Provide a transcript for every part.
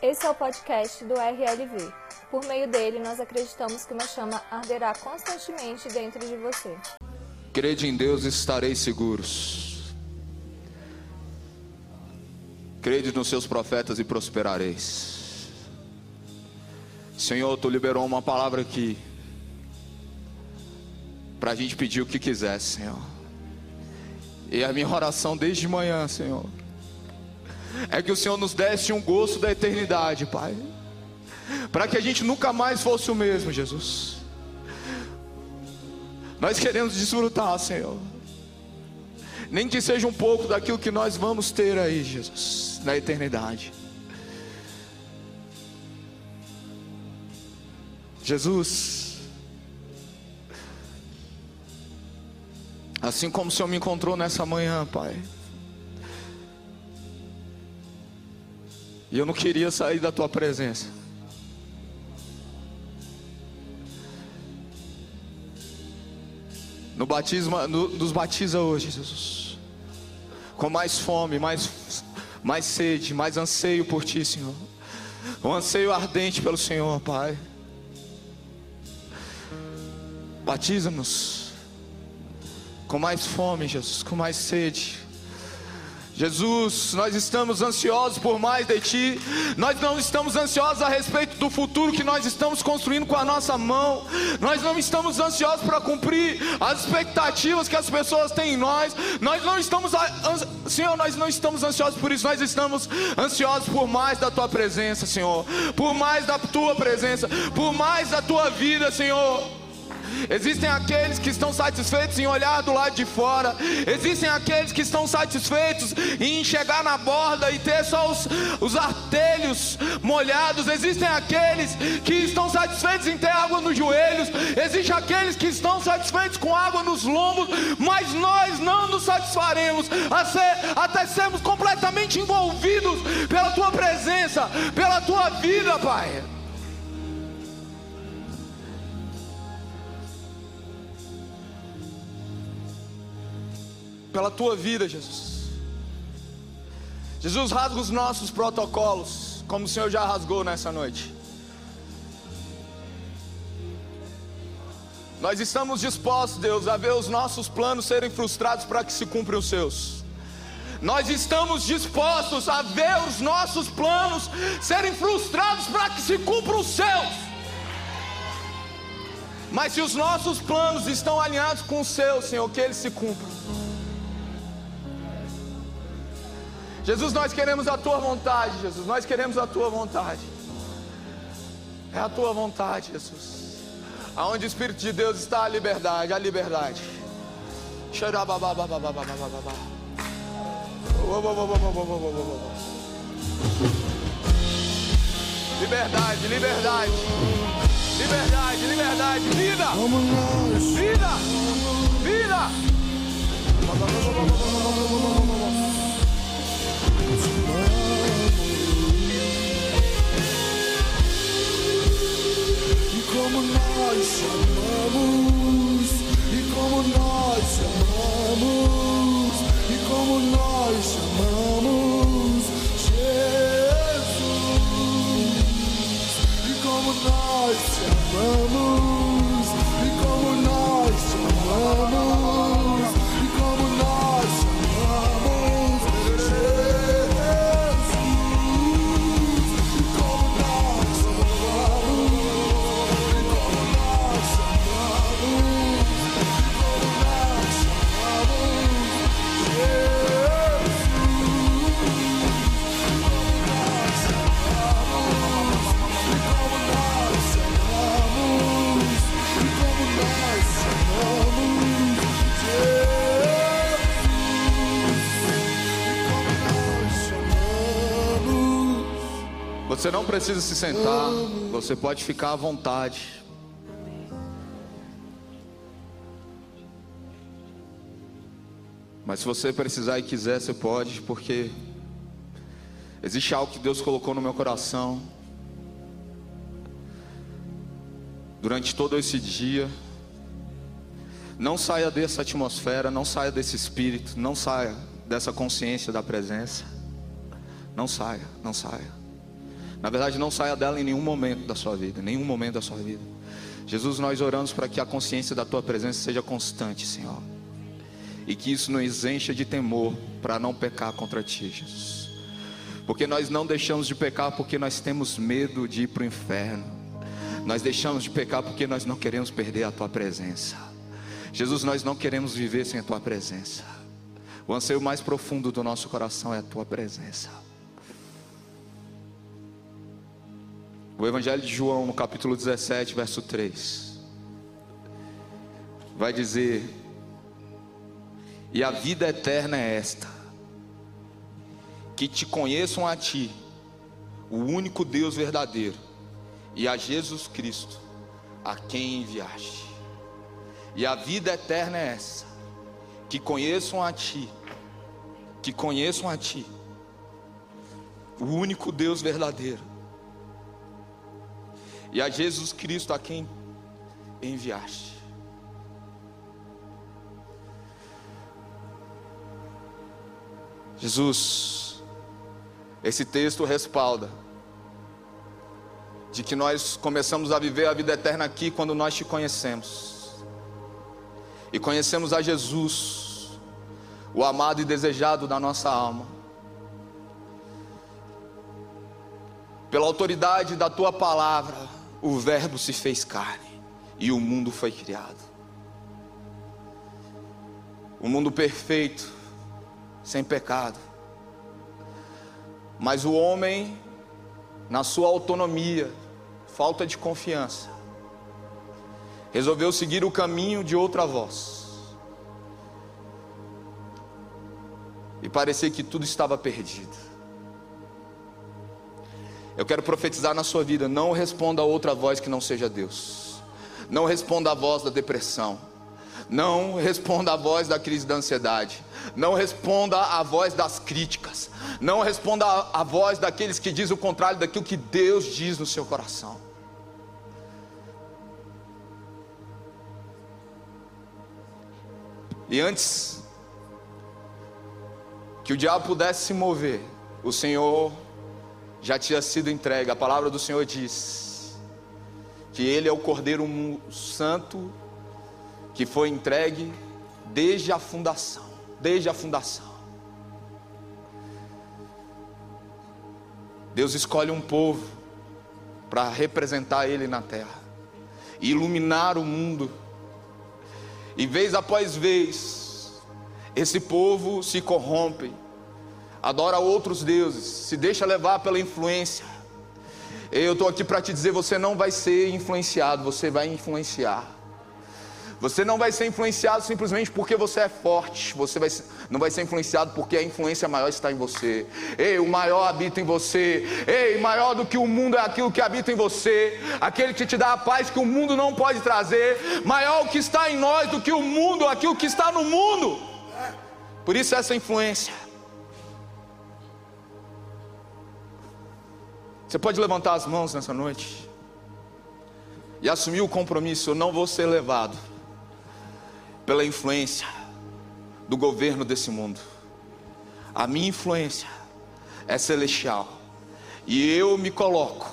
Esse é o podcast do RLV. Por meio dele, nós acreditamos que uma chama arderá constantemente dentro de você. Crede em Deus e estareis seguros. Crede nos seus profetas e prosperareis. Senhor, tu liberou uma palavra aqui para a gente pedir o que quiser, Senhor. E a minha oração desde manhã, Senhor, é que o Senhor nos desse um gosto da eternidade, Pai, para que a gente nunca mais fosse o mesmo, Jesus. Nós queremos desfrutar, Senhor, nem que seja um pouco daquilo que nós vamos ter aí, Jesus, na eternidade. Jesus, assim como o Senhor me encontrou nessa manhã, Pai. E eu não queria sair da tua presença. No batismo, no, nos batiza hoje, Jesus. Com mais fome, mais, mais sede, mais anseio por ti, Senhor. Um anseio ardente pelo Senhor, Pai. Batiza-nos com mais fome, Jesus, com mais sede Jesus, nós estamos ansiosos por mais de Ti, nós não estamos ansiosos a respeito do futuro que nós estamos construindo com a nossa mão, nós não estamos ansiosos para cumprir as expectativas que as pessoas têm em nós, nós não estamos, Senhor, nós não estamos ansiosos por isso, nós estamos ansiosos por mais da Tua presença, Senhor, por mais da Tua presença, por mais da Tua vida, Senhor. Existem aqueles que estão satisfeitos em olhar do lado de fora. Existem aqueles que estão satisfeitos em chegar na borda e ter só os, os artelhos molhados. Existem aqueles que estão satisfeitos em ter água nos joelhos. Existem aqueles que estão satisfeitos com água nos lombos. Mas nós não nos satisfaremos ser, até sermos completamente envolvidos pela tua presença, pela tua vida, Pai. Pela tua vida, Jesus. Jesus, rasga os nossos protocolos, como o Senhor já rasgou nessa noite. Nós estamos dispostos, Deus, a ver os nossos planos serem frustrados para que se cumpram os seus. Nós estamos dispostos a ver os nossos planos serem frustrados para que se cumpram os seus. Mas se os nossos planos estão alinhados com os seus, Senhor, que eles se cumpram. Jesus, nós queremos a tua vontade, Jesus. Nós queremos a tua vontade. É a tua vontade, Jesus. Aonde o Espírito de Deus está, a liberdade, a liberdade. Liberdade, liberdade. Liberdade, liberdade, vida. Vida. Vida. Como nós chamamos, e como nós chamamos, e como nós chamamos Jesus, e como nós chamamos, Você não precisa se sentar, você pode ficar à vontade. Mas se você precisar e quiser, você pode, porque existe algo que Deus colocou no meu coração durante todo esse dia. Não saia dessa atmosfera, não saia desse espírito, não saia dessa consciência da presença. Não saia, não saia. Na verdade, não saia dela em nenhum momento da sua vida, nenhum momento da sua vida. Jesus, nós oramos para que a consciência da tua presença seja constante, Senhor. E que isso nos encha de temor para não pecar contra ti, Jesus. Porque nós não deixamos de pecar porque nós temos medo de ir para o inferno. Nós deixamos de pecar porque nós não queremos perder a tua presença. Jesus, nós não queremos viver sem a tua presença. O anseio mais profundo do nosso coração é a tua presença. O Evangelho de João, no capítulo 17, verso 3, vai dizer: E a vida eterna é esta, que te conheçam a ti, o único Deus verdadeiro, e a Jesus Cristo, a quem enviaste. E a vida eterna é essa, que conheçam a ti, que conheçam a ti, o único Deus verdadeiro e a Jesus Cristo a quem enviaste. Jesus, esse texto respalda de que nós começamos a viver a vida eterna aqui quando nós te conhecemos. E conhecemos a Jesus, o amado e desejado da nossa alma. Pela autoridade da tua palavra, o Verbo se fez carne e o mundo foi criado. O mundo perfeito, sem pecado. Mas o homem, na sua autonomia, falta de confiança, resolveu seguir o caminho de outra voz. E parecia que tudo estava perdido. Eu quero profetizar na sua vida: não responda a outra voz que não seja Deus. Não responda a voz da depressão. Não responda a voz da crise da ansiedade. Não responda a voz das críticas. Não responda a, voz daqueles que dizem o contrário daquilo que Deus diz no seu coração. E antes que o diabo pudesse se mover, o Senhor já tinha sido entregue. A palavra do Senhor diz que Ele é o Cordeiro Santo que foi entregue desde a fundação. Desde a fundação. Deus escolhe um povo para representar Ele na terra, e iluminar o mundo. E vez após vez, esse povo se corrompe adora outros deuses, se deixa levar pela influência. Eu estou aqui para te dizer: você não vai ser influenciado, você vai influenciar. Você não vai ser influenciado simplesmente porque você é forte. Você vai, não vai ser influenciado porque a influência maior está em você. Ei, o maior habita em você. Ei, maior do que o mundo é aquilo que habita em você. Aquele que te dá a paz que o mundo não pode trazer. Maior o que está em nós do que o mundo, aquilo que está no mundo. Por isso essa influência. Você pode levantar as mãos nessa noite e assumir o compromisso: eu não vou ser levado pela influência do governo desse mundo. A minha influência é celestial e eu me coloco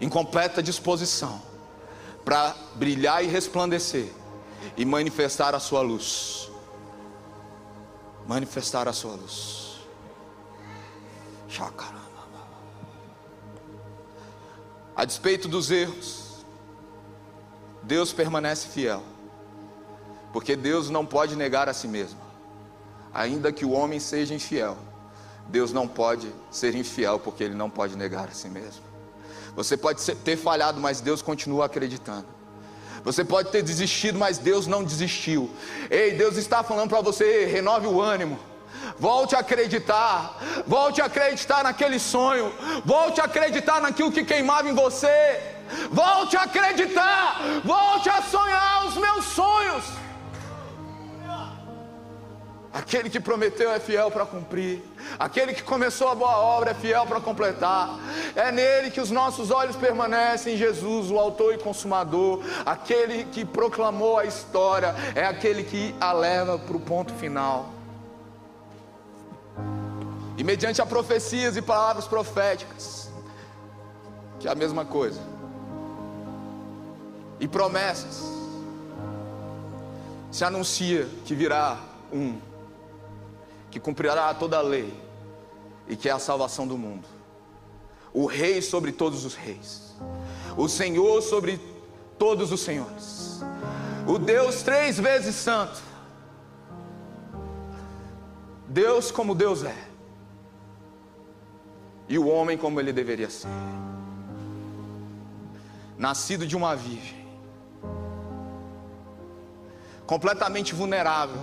em completa disposição para brilhar e resplandecer e manifestar a sua luz. Manifestar a sua luz. Chácara. A despeito dos erros, Deus permanece fiel, porque Deus não pode negar a si mesmo, ainda que o homem seja infiel. Deus não pode ser infiel porque ele não pode negar a si mesmo. Você pode ter falhado, mas Deus continua acreditando. Você pode ter desistido, mas Deus não desistiu. Ei, Deus está falando para você: renove o ânimo. Volte a acreditar, volte a acreditar naquele sonho, volte a acreditar naquilo que queimava em você, volte a acreditar, volte a sonhar os meus sonhos. Aquele que prometeu é fiel para cumprir. Aquele que começou a boa obra é fiel para completar. É nele que os nossos olhos permanecem, Jesus, o autor e consumador. Aquele que proclamou a história é aquele que a leva para o ponto final mediante a profecias e palavras proféticas, que é a mesma coisa. E promessas. Se anuncia que virá um que cumprirá toda a lei e que é a salvação do mundo. O rei sobre todos os reis. O Senhor sobre todos os senhores. O Deus três vezes santo. Deus como Deus é. E o homem como ele deveria ser. Nascido de uma virgem. Completamente vulnerável.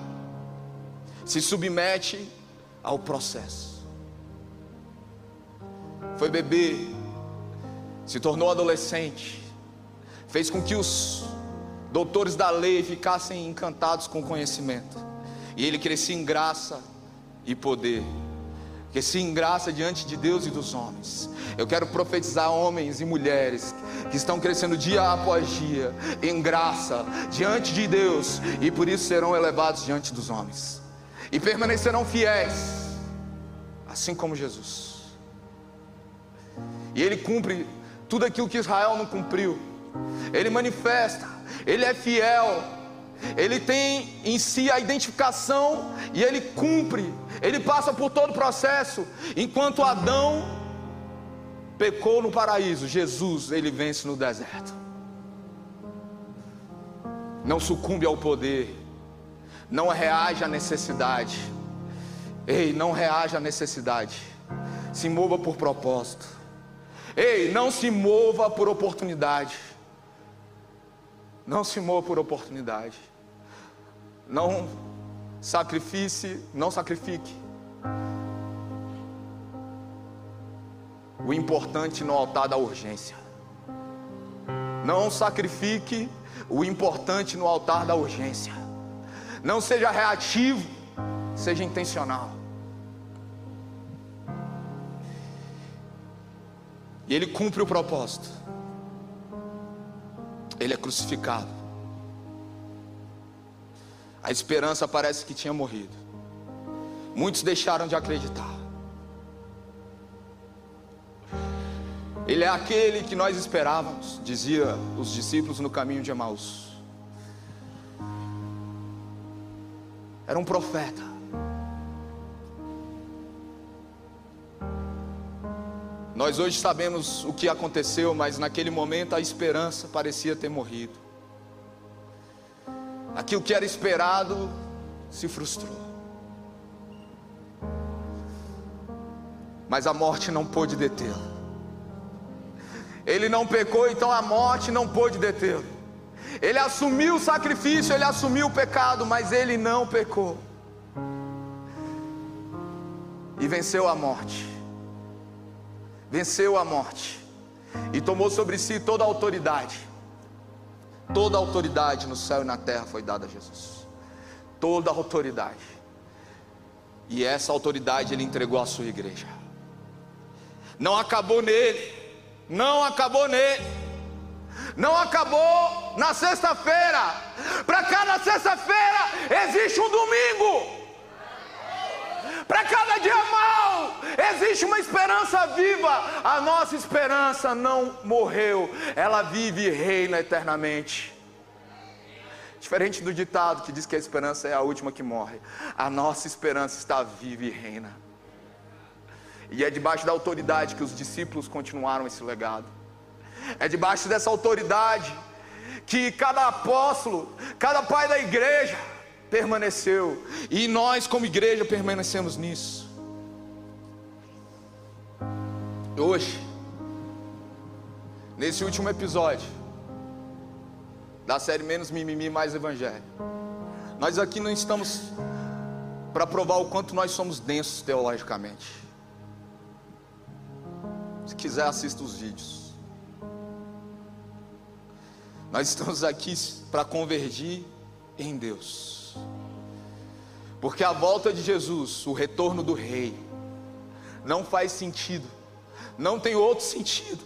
Se submete ao processo. Foi bebê, se tornou adolescente, fez com que os doutores da lei ficassem encantados com o conhecimento, e ele crescia em graça e poder que sim graça diante de Deus e dos homens. Eu quero profetizar homens e mulheres que estão crescendo dia após dia em graça diante de Deus e por isso serão elevados diante dos homens e permanecerão fiéis, assim como Jesus. E ele cumpre tudo aquilo que Israel não cumpriu. Ele manifesta, ele é fiel ele tem em si a identificação e ele cumpre, ele passa por todo o processo. Enquanto Adão pecou no paraíso, Jesus ele vence no deserto. Não sucumbe ao poder, não reage à necessidade. Ei, não reage à necessidade. Se mova por propósito. Ei, não se mova por oportunidade. Não se mova por oportunidade. Não sacrifique, não sacrifique. O importante no altar da urgência. Não sacrifique o importante no altar da urgência. Não seja reativo, seja intencional. E ele cumpre o propósito. Ele é crucificado. A esperança parece que tinha morrido. Muitos deixaram de acreditar. Ele é aquele que nós esperávamos, dizia os discípulos no caminho de Emaús. Era um profeta. Nós hoje sabemos o que aconteceu, mas naquele momento a esperança parecia ter morrido. Aquilo que era esperado se frustrou. Mas a morte não pôde detê-lo. Ele não pecou, então a morte não pôde detê-lo. Ele assumiu o sacrifício, ele assumiu o pecado, mas ele não pecou. E venceu a morte. Venceu a morte. E tomou sobre si toda a autoridade Toda autoridade no céu e na terra foi dada a Jesus. Toda autoridade. E essa autoridade ele entregou à sua igreja. Não acabou nele. Não acabou nele. Não acabou na sexta-feira. Para cada sexta-feira existe um domingo. Para cada dia mal, existe uma esperança viva. A nossa esperança não morreu, ela vive e reina eternamente. Diferente do ditado que diz que a esperança é a última que morre, a nossa esperança está viva e reina. E é debaixo da autoridade que os discípulos continuaram esse legado. É debaixo dessa autoridade que cada apóstolo, cada pai da igreja, permaneceu, e nós, como igreja, permanecemos nisso. Hoje, nesse último episódio da série Menos Mimimi, Mais Evangelho, nós aqui não estamos para provar o quanto nós somos densos teologicamente. Se quiser, assista os vídeos. Nós estamos aqui para convergir em Deus. Porque a volta de Jesus, o retorno do Rei, não faz sentido, não tem outro sentido,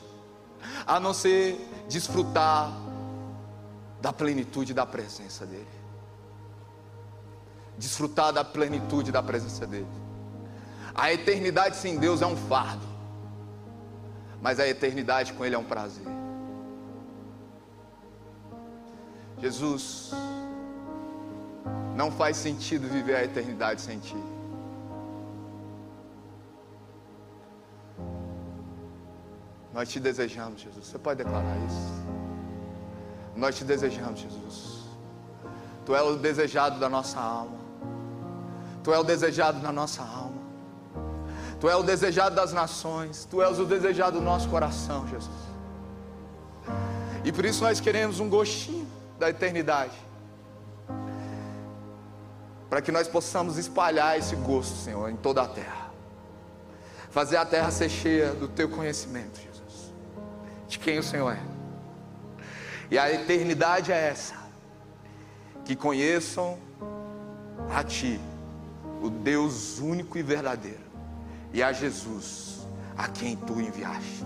a não ser desfrutar da plenitude da presença dEle. Desfrutar da plenitude da presença dEle. A eternidade sem Deus é um fardo. mas a eternidade com Ele é um prazer. Jesus, não faz sentido viver a eternidade sem Ti. Nós te desejamos, Jesus. Você pode declarar isso? Nós te desejamos, Jesus. Tu és o desejado da nossa alma. Tu és o desejado da nossa alma. Tu és o desejado das nações. Tu és o desejado do nosso coração, Jesus. E por isso nós queremos um gostinho da eternidade. Para que nós possamos espalhar esse gosto, Senhor, em toda a terra. Fazer a terra ser cheia do teu conhecimento, Jesus. De quem o Senhor é. E a eternidade é essa: que conheçam a Ti, o Deus único e verdadeiro, e a Jesus, a quem Tu enviaste.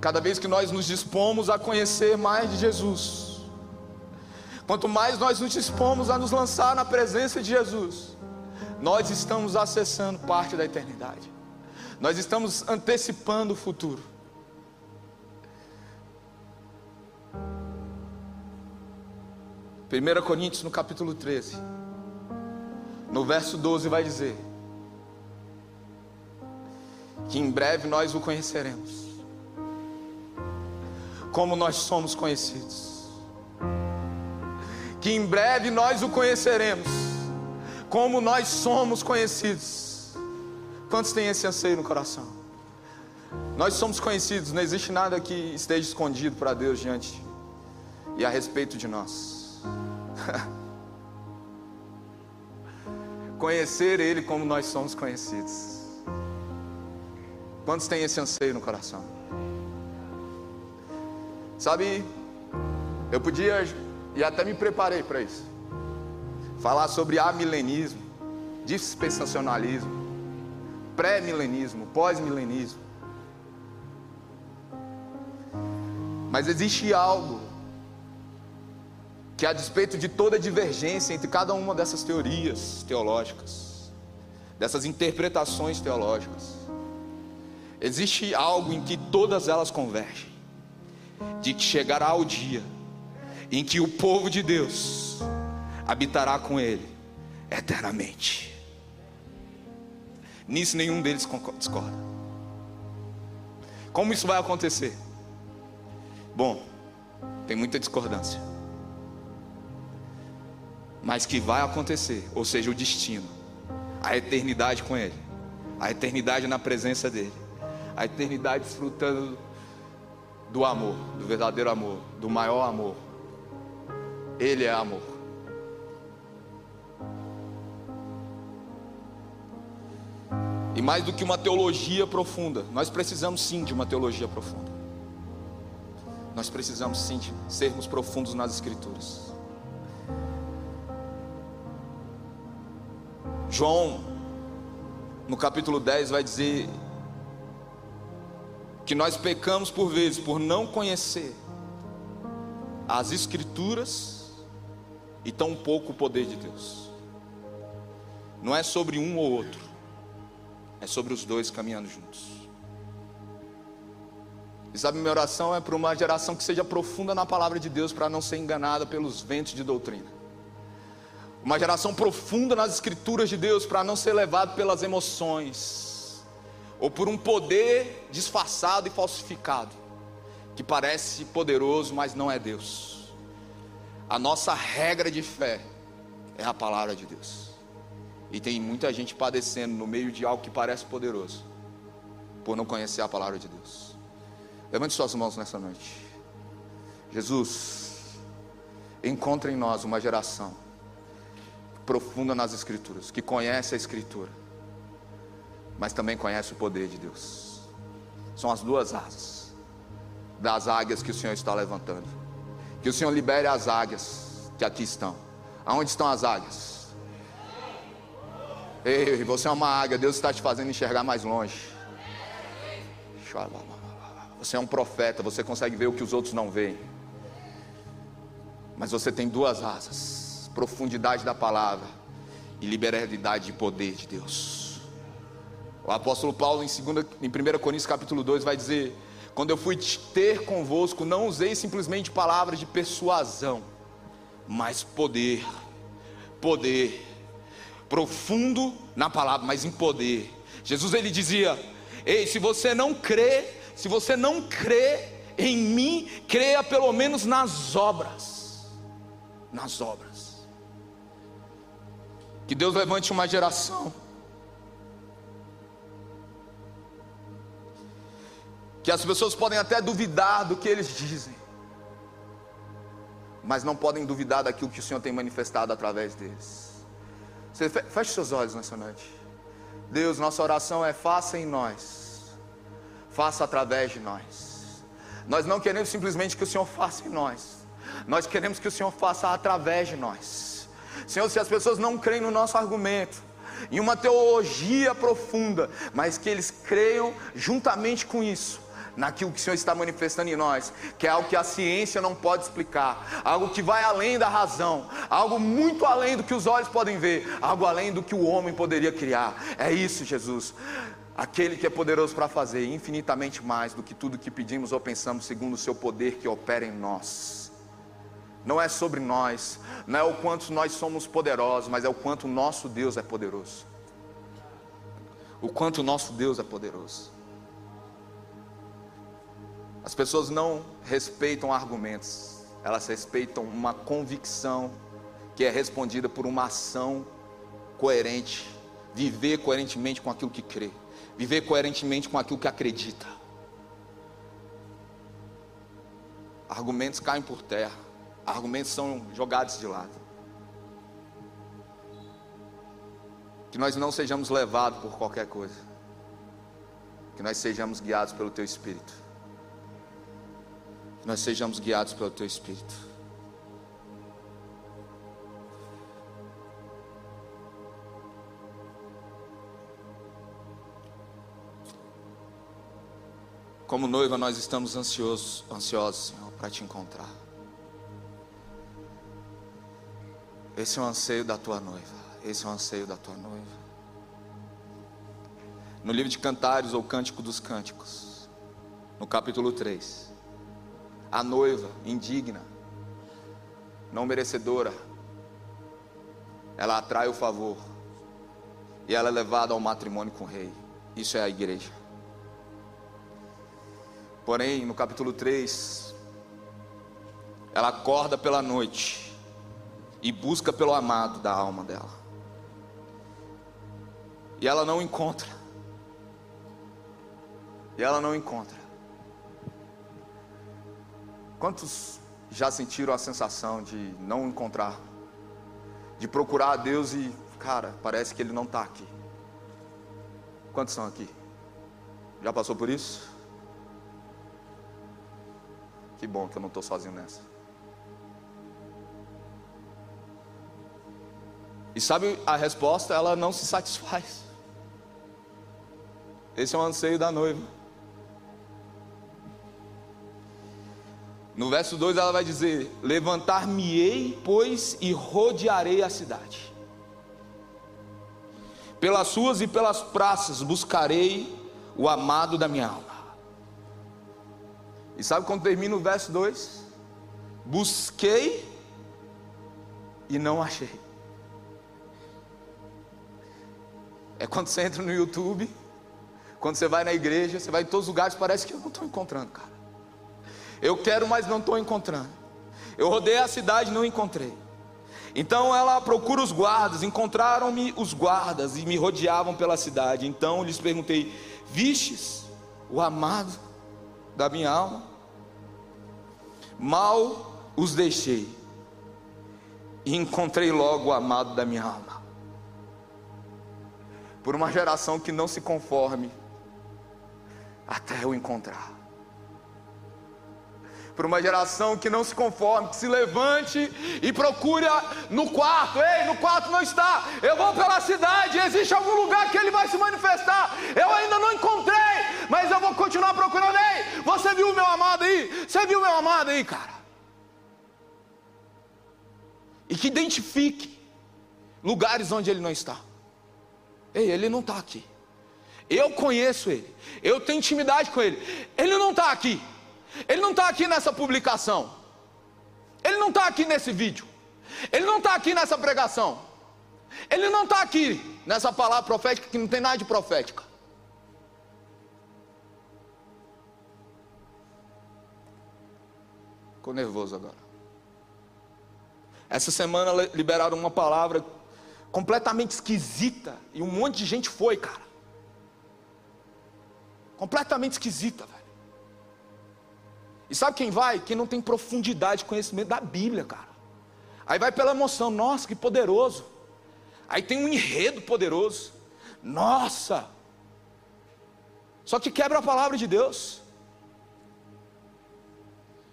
Cada vez que nós nos dispomos a conhecer mais de Jesus, quanto mais nós nos dispomos a nos lançar na presença de Jesus, nós estamos acessando parte da eternidade, nós estamos antecipando o futuro. 1 Coríntios no capítulo 13, no verso 12 vai dizer que em breve nós o conheceremos, como nós somos conhecidos. Que em breve nós o conheceremos, como nós somos conhecidos. Quantos têm esse anseio no coração? Nós somos conhecidos, não existe nada que esteja escondido para Deus diante e a respeito de nós. Conhecer Ele como nós somos conhecidos. Quantos têm esse anseio no coração? Sabe, eu podia, e até me preparei para isso, falar sobre amilenismo, dispensacionalismo, pré-milenismo, pós-milenismo. Mas existe algo que a despeito de toda divergência entre cada uma dessas teorias teológicas, dessas interpretações teológicas, existe algo em que todas elas convergem, de que chegará o dia em que o povo de Deus habitará com Ele eternamente. Nisso nenhum deles discorda. Como isso vai acontecer? Bom, tem muita discordância mas que vai acontecer, ou seja, o destino, a eternidade com Ele, a eternidade na presença dEle, a eternidade desfrutando do amor, do verdadeiro amor, do maior amor. Ele é amor. E mais do que uma teologia profunda, nós precisamos sim de uma teologia profunda. Nós precisamos sim de sermos profundos nas Escrituras. João, no capítulo 10, vai dizer que nós pecamos por vezes por não conhecer as Escrituras e tão pouco o poder de Deus. Não é sobre um ou outro, é sobre os dois caminhando juntos. E sabe, minha oração é para uma geração que seja profunda na palavra de Deus, para não ser enganada pelos ventos de doutrina uma geração profunda nas escrituras de Deus para não ser levado pelas emoções ou por um poder disfarçado e falsificado que parece poderoso, mas não é Deus. A nossa regra de fé é a palavra de Deus. E tem muita gente padecendo no meio de algo que parece poderoso, por não conhecer a palavra de Deus. Levante suas mãos nessa noite. Jesus, encontre em nós uma geração profunda nas Escrituras, que conhece a Escritura, mas também conhece o poder de Deus. São as duas asas das águias que o Senhor está levantando. Que o Senhor libere as águias que aqui estão. Aonde estão as águias? Ei, você é uma águia, Deus está te fazendo enxergar mais longe. Você é um profeta, você consegue ver o que os outros não veem. Mas você tem duas asas profundidade da palavra e liberalidade de poder de Deus. O apóstolo Paulo, em, 2, em 1 Coríntios capítulo 2, vai dizer: Quando eu fui ter convosco, não usei simplesmente palavras de persuasão, mas poder, poder, profundo na palavra, mas em poder. Jesus ele dizia: Ei, se você não crê, se você não crê em mim, creia pelo menos nas obras. Nas obras. Que Deus levante uma geração que as pessoas podem até duvidar do que eles dizem, mas não podem duvidar daquilo que o Senhor tem manifestado através deles. Feche seus olhos nessa noite. Deus, nossa oração é faça em nós, faça através de nós. Nós não queremos simplesmente que o Senhor faça em nós, nós queremos que o Senhor faça através de nós. Senhor, se as pessoas não creem no nosso argumento, em uma teologia profunda, mas que eles creiam juntamente com isso, naquilo que o Senhor está manifestando em nós, que é algo que a ciência não pode explicar, algo que vai além da razão, algo muito além do que os olhos podem ver, algo além do que o homem poderia criar. É isso, Jesus. Aquele que é poderoso para fazer infinitamente mais do que tudo que pedimos ou pensamos, segundo o seu poder que opera em nós. Não é sobre nós, não é o quanto nós somos poderosos, mas é o quanto nosso Deus é poderoso. O quanto nosso Deus é poderoso. As pessoas não respeitam argumentos, elas respeitam uma convicção que é respondida por uma ação coerente, viver coerentemente com aquilo que crê, viver coerentemente com aquilo que acredita. Argumentos caem por terra, argumentos são jogados de lado. Que nós não sejamos levados por qualquer coisa, que nós sejamos guiados pelo Teu Espírito nós sejamos guiados pelo Teu Espírito. Como noiva, nós estamos ansiosos, ansiosos, Senhor, para te encontrar. Esse é o anseio da tua noiva. Esse é o anseio da tua noiva. No livro de Cantares ou Cântico dos Cânticos, no capítulo 3 a noiva indigna, não merecedora, ela atrai o favor e ela é levada ao matrimônio com o rei. Isso é a igreja. Porém, no capítulo 3, ela acorda pela noite e busca pelo amado da alma dela. E ela não encontra. E ela não encontra. Quantos já sentiram a sensação de não encontrar, de procurar a Deus e, cara, parece que Ele não está aqui? Quantos são aqui? Já passou por isso? Que bom que eu não estou sozinho nessa. E sabe a resposta? Ela não se satisfaz. Esse é o anseio da noiva. No verso 2 ela vai dizer: Levantar-me-ei, pois, e rodearei a cidade. Pelas ruas e pelas praças buscarei o amado da minha alma. E sabe quando termina o verso 2? Busquei e não achei. É quando você entra no YouTube, quando você vai na igreja, você vai em todos os lugares, parece que eu não estou encontrando, cara. Eu quero, mas não estou encontrando. Eu rodei a cidade e não encontrei. Então ela procura os guardas, encontraram-me os guardas e me rodeavam pela cidade. Então lhes perguntei: Vistes o amado da minha alma? Mal os deixei e encontrei logo o amado da minha alma. Por uma geração que não se conforme até eu encontrar por uma geração que não se conforme, que se levante e procure no quarto. Ei, no quarto não está. Eu vou pela cidade, existe algum lugar que ele vai se manifestar. Eu ainda não encontrei, mas eu vou continuar procurando. Ei, você viu o meu amado aí? Você viu o meu amado aí, cara? E que identifique lugares onde ele não está. Ei, ele não está aqui. Eu conheço ele. Eu tenho intimidade com ele. Ele não está aqui. Ele não está aqui nessa publicação. Ele não está aqui nesse vídeo. Ele não está aqui nessa pregação. Ele não está aqui nessa palavra profética que não tem nada de profética. Ficou nervoso agora. Essa semana liberaram uma palavra completamente esquisita e um monte de gente foi, cara. Completamente esquisita, velho. E sabe quem vai? Quem não tem profundidade de conhecimento da Bíblia, cara. Aí vai pela emoção, nossa, que poderoso. Aí tem um enredo poderoso. Nossa! Só que quebra a palavra de Deus.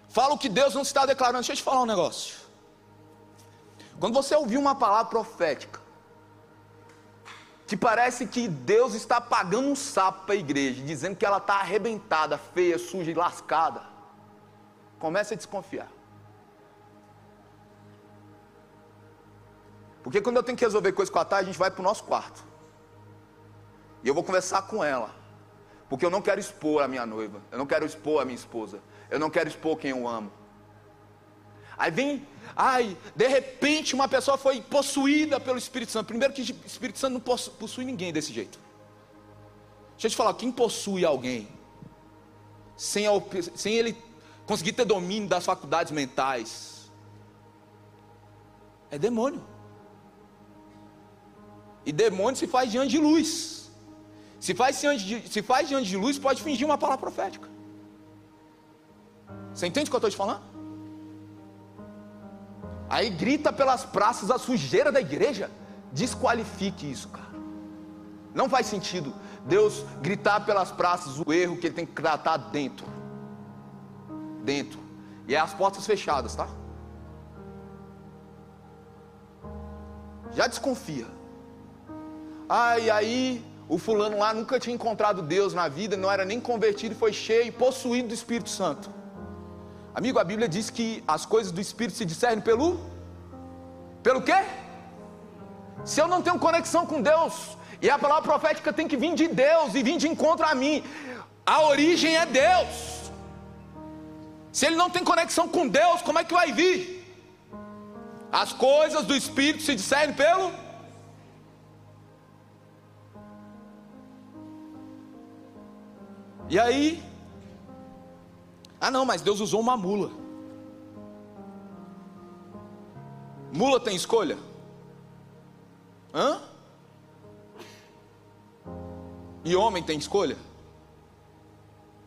Fala o que Deus não está declarando. Deixa eu te falar um negócio. Quando você ouvir uma palavra profética, que parece que Deus está pagando um sapo para a igreja, dizendo que ela está arrebentada, feia, suja e lascada, comece a desconfiar. Porque quando eu tenho que resolver coisa com a Thay, a gente vai para o nosso quarto. E eu vou conversar com ela. Porque eu não quero expor a minha noiva. Eu não quero expor a minha esposa. Eu não quero expor quem eu amo. Aí vem, ai, de repente uma pessoa foi possuída pelo Espírito Santo. Primeiro que o Espírito Santo não possui ninguém desse jeito. Deixa eu te falar, quem possui alguém sem, a, sem ele conseguir ter domínio das faculdades mentais é demônio. E demônio se faz diante de luz. Se faz diante de, se faz diante de luz, pode fingir uma palavra profética. Você entende o que eu estou te falando? Aí grita pelas praças a sujeira da igreja. Desqualifique isso, cara. Não faz sentido Deus gritar pelas praças o erro que ele tem que tratar dentro. Dentro. E é as portas fechadas, tá? Já desconfia. Ai, aí o fulano lá nunca tinha encontrado Deus na vida, não era nem convertido, foi cheio, possuído do Espírito Santo. Amigo, a Bíblia diz que as coisas do Espírito se discernem pelo pelo quê? Se eu não tenho conexão com Deus, e a palavra profética tem que vir de Deus e vir de encontro a mim. A origem é Deus. Se ele não tem conexão com Deus, como é que vai vir? As coisas do Espírito se discernem pelo E aí, ah não, mas Deus usou uma mula. Mula tem escolha? Hã? E homem tem escolha?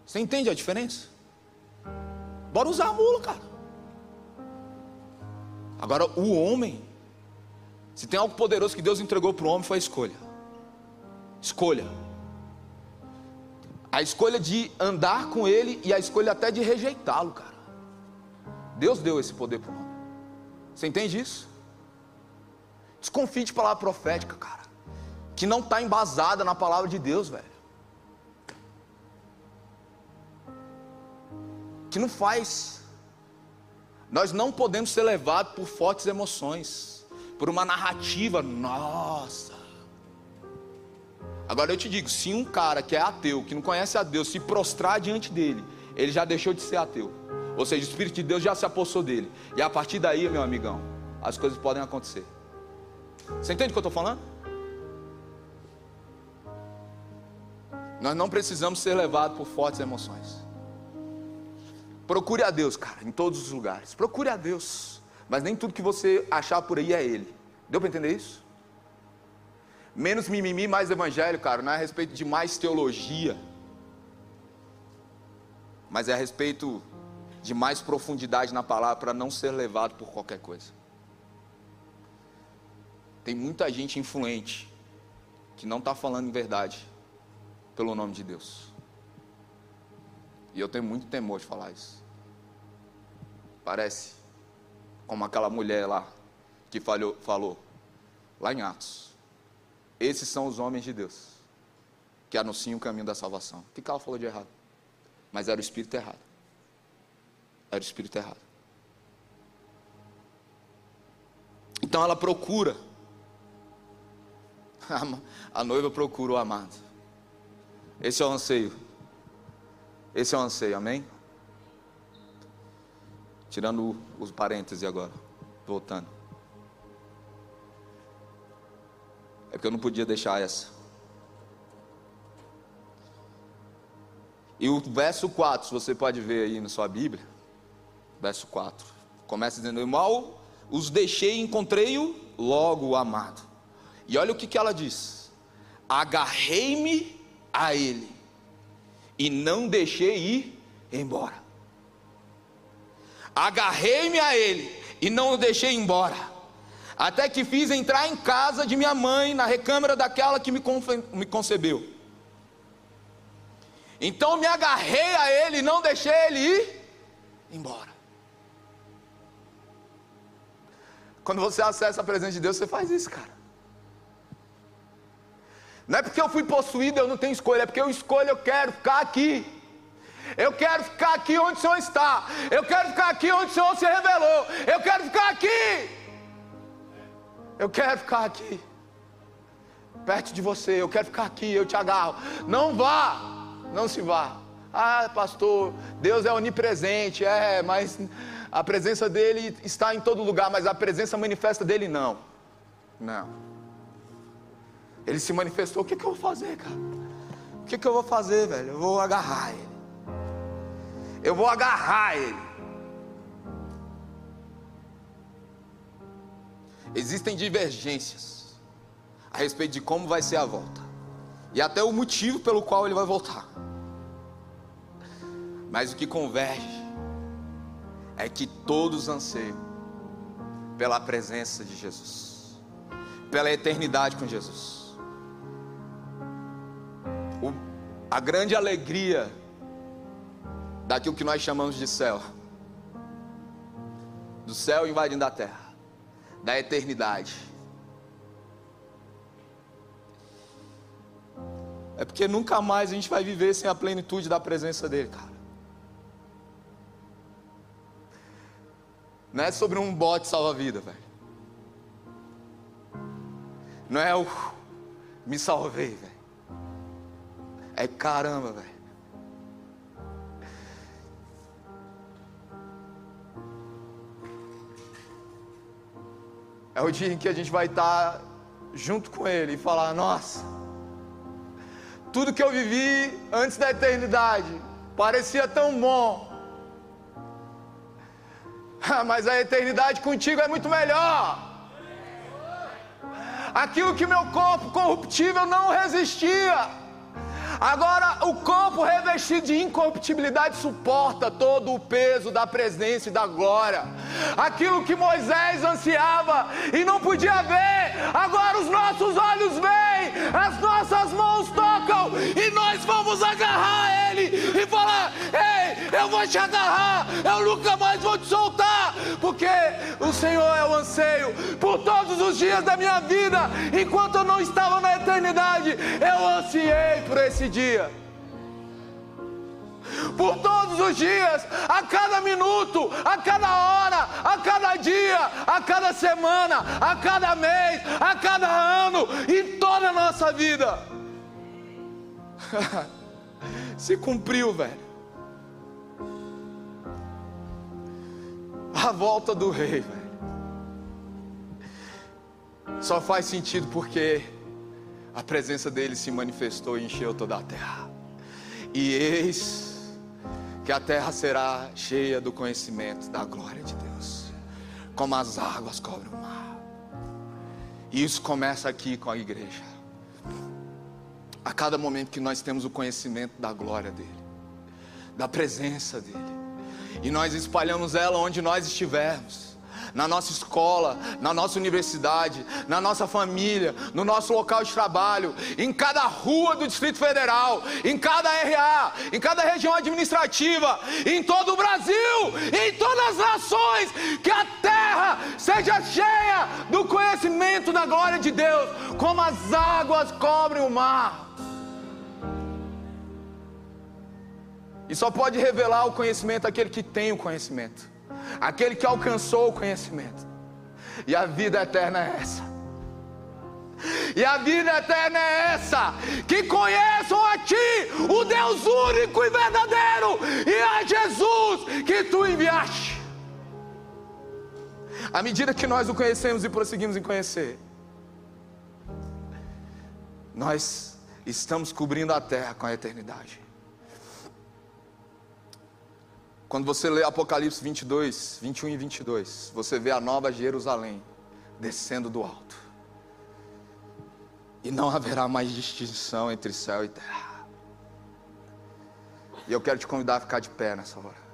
Você entende a diferença? Bora usar a mula, cara. Agora, o homem, se tem algo poderoso que Deus entregou para o homem, foi a escolha. Escolha. A escolha de andar com ele e a escolha até de rejeitá-lo, cara. Deus deu esse poder para o homem. Você entende isso? Desconfie de palavra profética, cara. Que não está embasada na palavra de Deus, velho. Que não faz. Nós não podemos ser levados por fortes emoções, por uma narrativa. Nossa, Agora eu te digo: se um cara que é ateu, que não conhece a Deus, se prostrar diante dele, ele já deixou de ser ateu. Ou seja, o Espírito de Deus já se apossou dele. E a partir daí, meu amigão, as coisas podem acontecer. Você entende o que eu estou falando? Nós não precisamos ser levados por fortes emoções. Procure a Deus, cara, em todos os lugares. Procure a Deus. Mas nem tudo que você achar por aí é Ele. Deu para entender isso? Menos mimimi, mais evangelho, cara. Não é a respeito de mais teologia. Mas é a respeito de mais profundidade na palavra para não ser levado por qualquer coisa. Tem muita gente influente que não está falando em verdade pelo nome de Deus. E eu tenho muito temor de falar isso. Parece como aquela mulher lá que falhou, falou, lá em Atos. Esses são os homens de Deus, que anunciam o caminho da salvação. O que ela falou de errado? Mas era o espírito errado. Era o espírito errado. Então ela procura. A noiva procura o amado. Esse é o anseio. Esse é o anseio, amém? Tirando os parênteses agora, voltando. É porque eu não podia deixar essa. E o verso 4, se você pode ver aí na sua Bíblia, verso 4, começa dizendo: Mal os deixei e encontrei-o logo o amado. E olha o que, que ela diz: Agarrei-me a ele e não deixei ir embora. Agarrei-me a ele e não o deixei embora. Até que fiz entrar em casa de minha mãe, na recâmara daquela que me, me concebeu. Então me agarrei a ele e não deixei ele ir embora. Quando você acessa a presença de Deus, você faz isso, cara. Não é porque eu fui possuído, eu não tenho escolha, é porque eu escolho, eu quero ficar aqui. Eu quero ficar aqui onde o Senhor está. Eu quero ficar aqui onde o Senhor se revelou. Eu quero ficar aqui. Eu quero ficar aqui. Perto de você, eu quero ficar aqui, eu te agarro. Não vá não se vá. Ah, pastor, Deus é onipresente, é, mas a presença dele está em todo lugar, mas a presença manifesta dele não. Não. Ele se manifestou, o que, que eu vou fazer, cara? O que, que eu vou fazer, velho? Eu vou agarrar ele. Eu vou agarrar ele. Existem divergências a respeito de como vai ser a volta e até o motivo pelo qual ele vai voltar. Mas o que converge é que todos anseiam pela presença de Jesus, pela eternidade com Jesus. A grande alegria daquilo que nós chamamos de céu, do céu invadindo a terra, da eternidade É porque nunca mais a gente vai viver sem a plenitude da presença dele, cara. Não é sobre um bote salva-vida, velho. Não é o me salvei, velho. É caramba, velho. É o dia em que a gente vai estar junto com Ele e falar: Nossa, tudo que eu vivi antes da eternidade parecia tão bom. Mas a eternidade contigo é muito melhor. Aquilo que meu corpo corruptível não resistia. Agora, o corpo revestido de incorruptibilidade suporta todo o peso da presença e da glória. Aquilo que Moisés ansiava e não podia ver, agora os nossos olhos veem, as nossas mãos tocam vamos agarrar Ele e falar: Ei, eu vou te agarrar, eu nunca mais vou te soltar, porque o Senhor é o anseio por todos os dias da minha vida, enquanto eu não estava na eternidade, eu ansiei por esse dia. Por todos os dias, a cada minuto, a cada hora, a cada dia, a cada semana, a cada mês, a cada ano, em toda a nossa vida. Se cumpriu, velho. A volta do rei, velho. Só faz sentido porque a presença dele se manifestou e encheu toda a terra. E eis que a terra será cheia do conhecimento da glória de Deus, como as águas cobrem o mar. E isso começa aqui com a igreja. A cada momento que nós temos o conhecimento da glória dele, da presença dele, e nós espalhamos ela onde nós estivermos na nossa escola, na nossa universidade, na nossa família, no nosso local de trabalho, em cada rua do Distrito Federal, em cada RA, em cada região administrativa, em todo o Brasil, em todas as nações, que a terra seja cheia do conhecimento da glória de Deus, como as águas cobrem o mar. E só pode revelar o conhecimento aquele que tem o conhecimento aquele que alcançou o conhecimento. E a vida eterna é essa. E a vida eterna é essa: que conheçam a Ti, único e verdadeiro, e a Jesus que tu enviaste. À medida que nós o conhecemos e prosseguimos em conhecer, nós estamos cobrindo a terra com a eternidade. Quando você lê Apocalipse 22, 21 e 22, você vê a nova Jerusalém descendo do alto. E não haverá mais distinção entre céu e terra. E eu quero te convidar a ficar de pé nessa hora.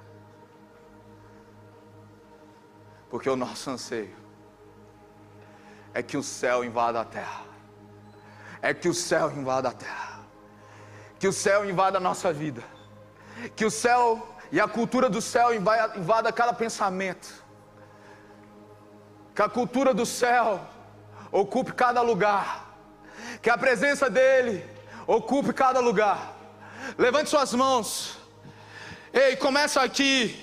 Porque o nosso anseio é que o céu invada a terra. É que o céu invada a terra. Que o céu invada a nossa vida. Que o céu e a cultura do céu invada cada pensamento. Que a cultura do céu ocupe cada lugar. Que a presença dele ocupe cada lugar. Levante suas mãos. Ei, começa aqui.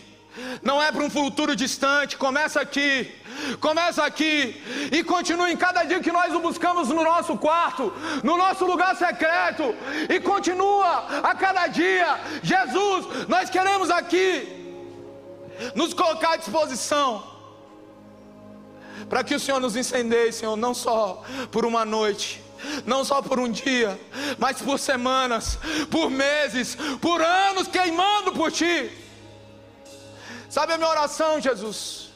Não é para um futuro distante, começa aqui. Começa aqui e continue em cada dia que nós o buscamos no nosso quarto, no nosso lugar secreto, e continua a cada dia. Jesus, nós queremos aqui nos colocar à disposição para que o Senhor nos incendeie, Senhor, não só por uma noite, não só por um dia, mas por semanas, por meses, por anos queimando por Ti. Sabe a minha oração, Jesus?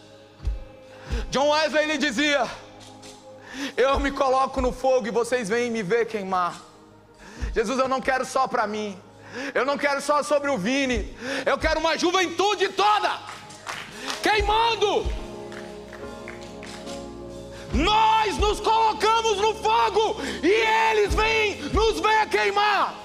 John Wesley ele dizia: Eu me coloco no fogo e vocês vêm me ver queimar. Jesus, eu não quero só para mim. Eu não quero só sobre o Vini. Eu quero uma juventude toda queimando. Nós nos colocamos no fogo e eles vêm nos ver queimar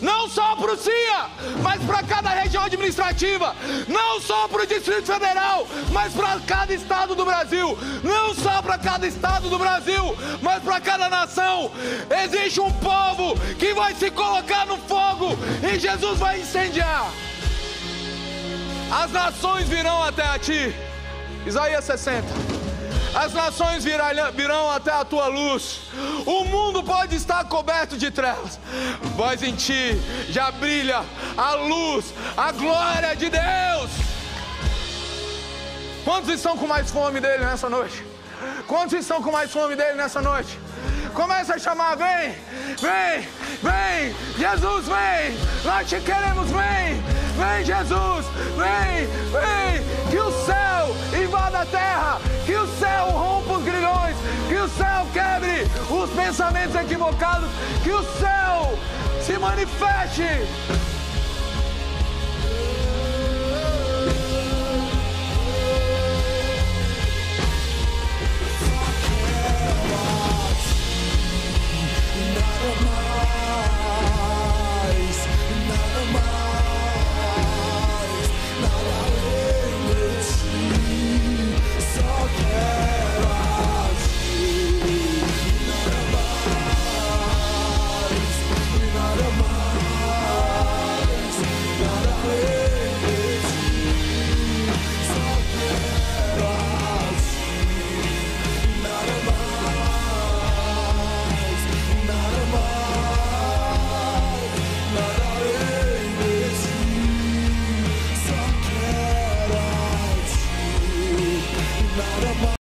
não só para o CIA, mas para cada região administrativa, não só para o Distrito Federal, mas para cada estado do Brasil, não só para cada estado do Brasil, mas para cada nação. Existe um povo que vai se colocar no fogo e Jesus vai incendiar. As nações virão até a ti. Isaías 60 as nações virão até a tua luz, o mundo pode estar coberto de trevas, mas em ti já brilha a luz, a glória de Deus. Quantos estão com mais fome dele nessa noite? Quantos estão com mais fome dele nessa noite? Começa a chamar, vem, vem, vem, Jesus vem, nós te queremos, vem, vem Jesus, vem, vem, que o céu invada a terra, que o céu rompa os grilhões, que o céu quebre os pensamentos equivocados, que o céu se manifeste